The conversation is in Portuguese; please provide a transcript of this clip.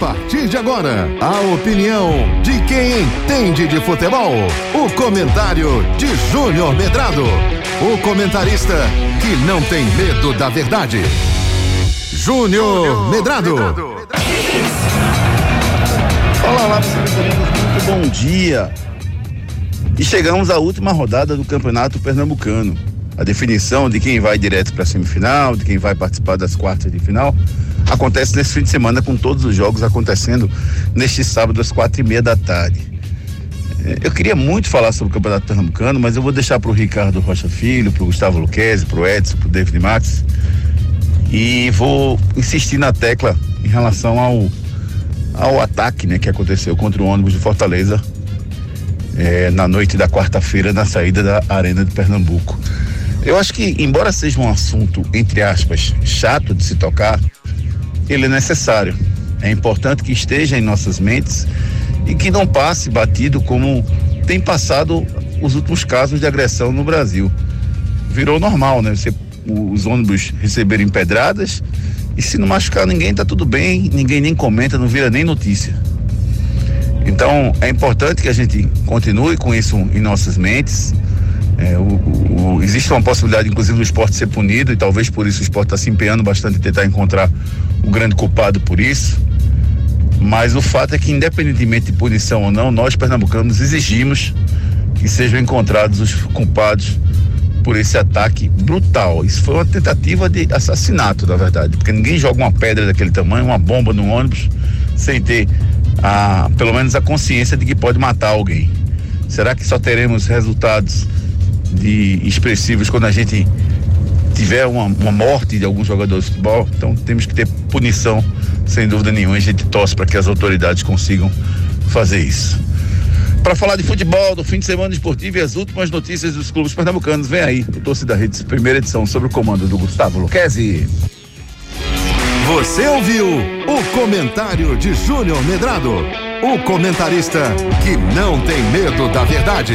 partir de agora, a opinião de quem entende de futebol. O comentário de Júnior Medrado. O comentarista que não tem medo da verdade. Júnior Medrado. Olá, olá, muito bom dia. E chegamos à última rodada do Campeonato Pernambucano. A definição de quem vai direto para a semifinal, de quem vai participar das quartas de final, acontece nesse fim de semana com todos os jogos acontecendo neste sábado às quatro e meia da tarde. É, eu queria muito falar sobre o Campeonato Pernambucano, mas eu vou deixar para o Ricardo Rocha Filho, para o Gustavo Luquezzi, para o Edson, para o David Max. E vou insistir na tecla em relação ao, ao ataque né, que aconteceu contra o ônibus de Fortaleza é, na noite da quarta-feira na saída da Arena de Pernambuco. Eu acho que, embora seja um assunto, entre aspas, chato de se tocar, ele é necessário. É importante que esteja em nossas mentes e que não passe batido como tem passado os últimos casos de agressão no Brasil. Virou normal, né? Você, os ônibus receberem pedradas e se não machucar ninguém, tá tudo bem, ninguém nem comenta, não vira nem notícia. Então é importante que a gente continue com isso em nossas mentes. É, o, o, existe uma possibilidade, inclusive, do esporte ser punido, e talvez por isso o esporte está se empenhando bastante em tentar encontrar o grande culpado por isso. Mas o fato é que, independentemente de punição ou não, nós pernambucanos exigimos que sejam encontrados os culpados por esse ataque brutal. Isso foi uma tentativa de assassinato, na verdade, porque ninguém joga uma pedra daquele tamanho, uma bomba no ônibus, sem ter a, pelo menos a consciência de que pode matar alguém. Será que só teremos resultados de expressivos quando a gente tiver uma, uma morte de algum jogador de futebol? Então temos que ter punição, sem dúvida nenhuma. A gente torce para que as autoridades consigam fazer isso. Para falar de futebol, do fim de semana esportivo e as últimas notícias dos clubes pernambucanos, vem aí o Torcida Redes, primeira edição, sobre o comando do Gustavo Luquezzi. Você ouviu o comentário de Júnior Medrado, o comentarista que não tem medo da verdade.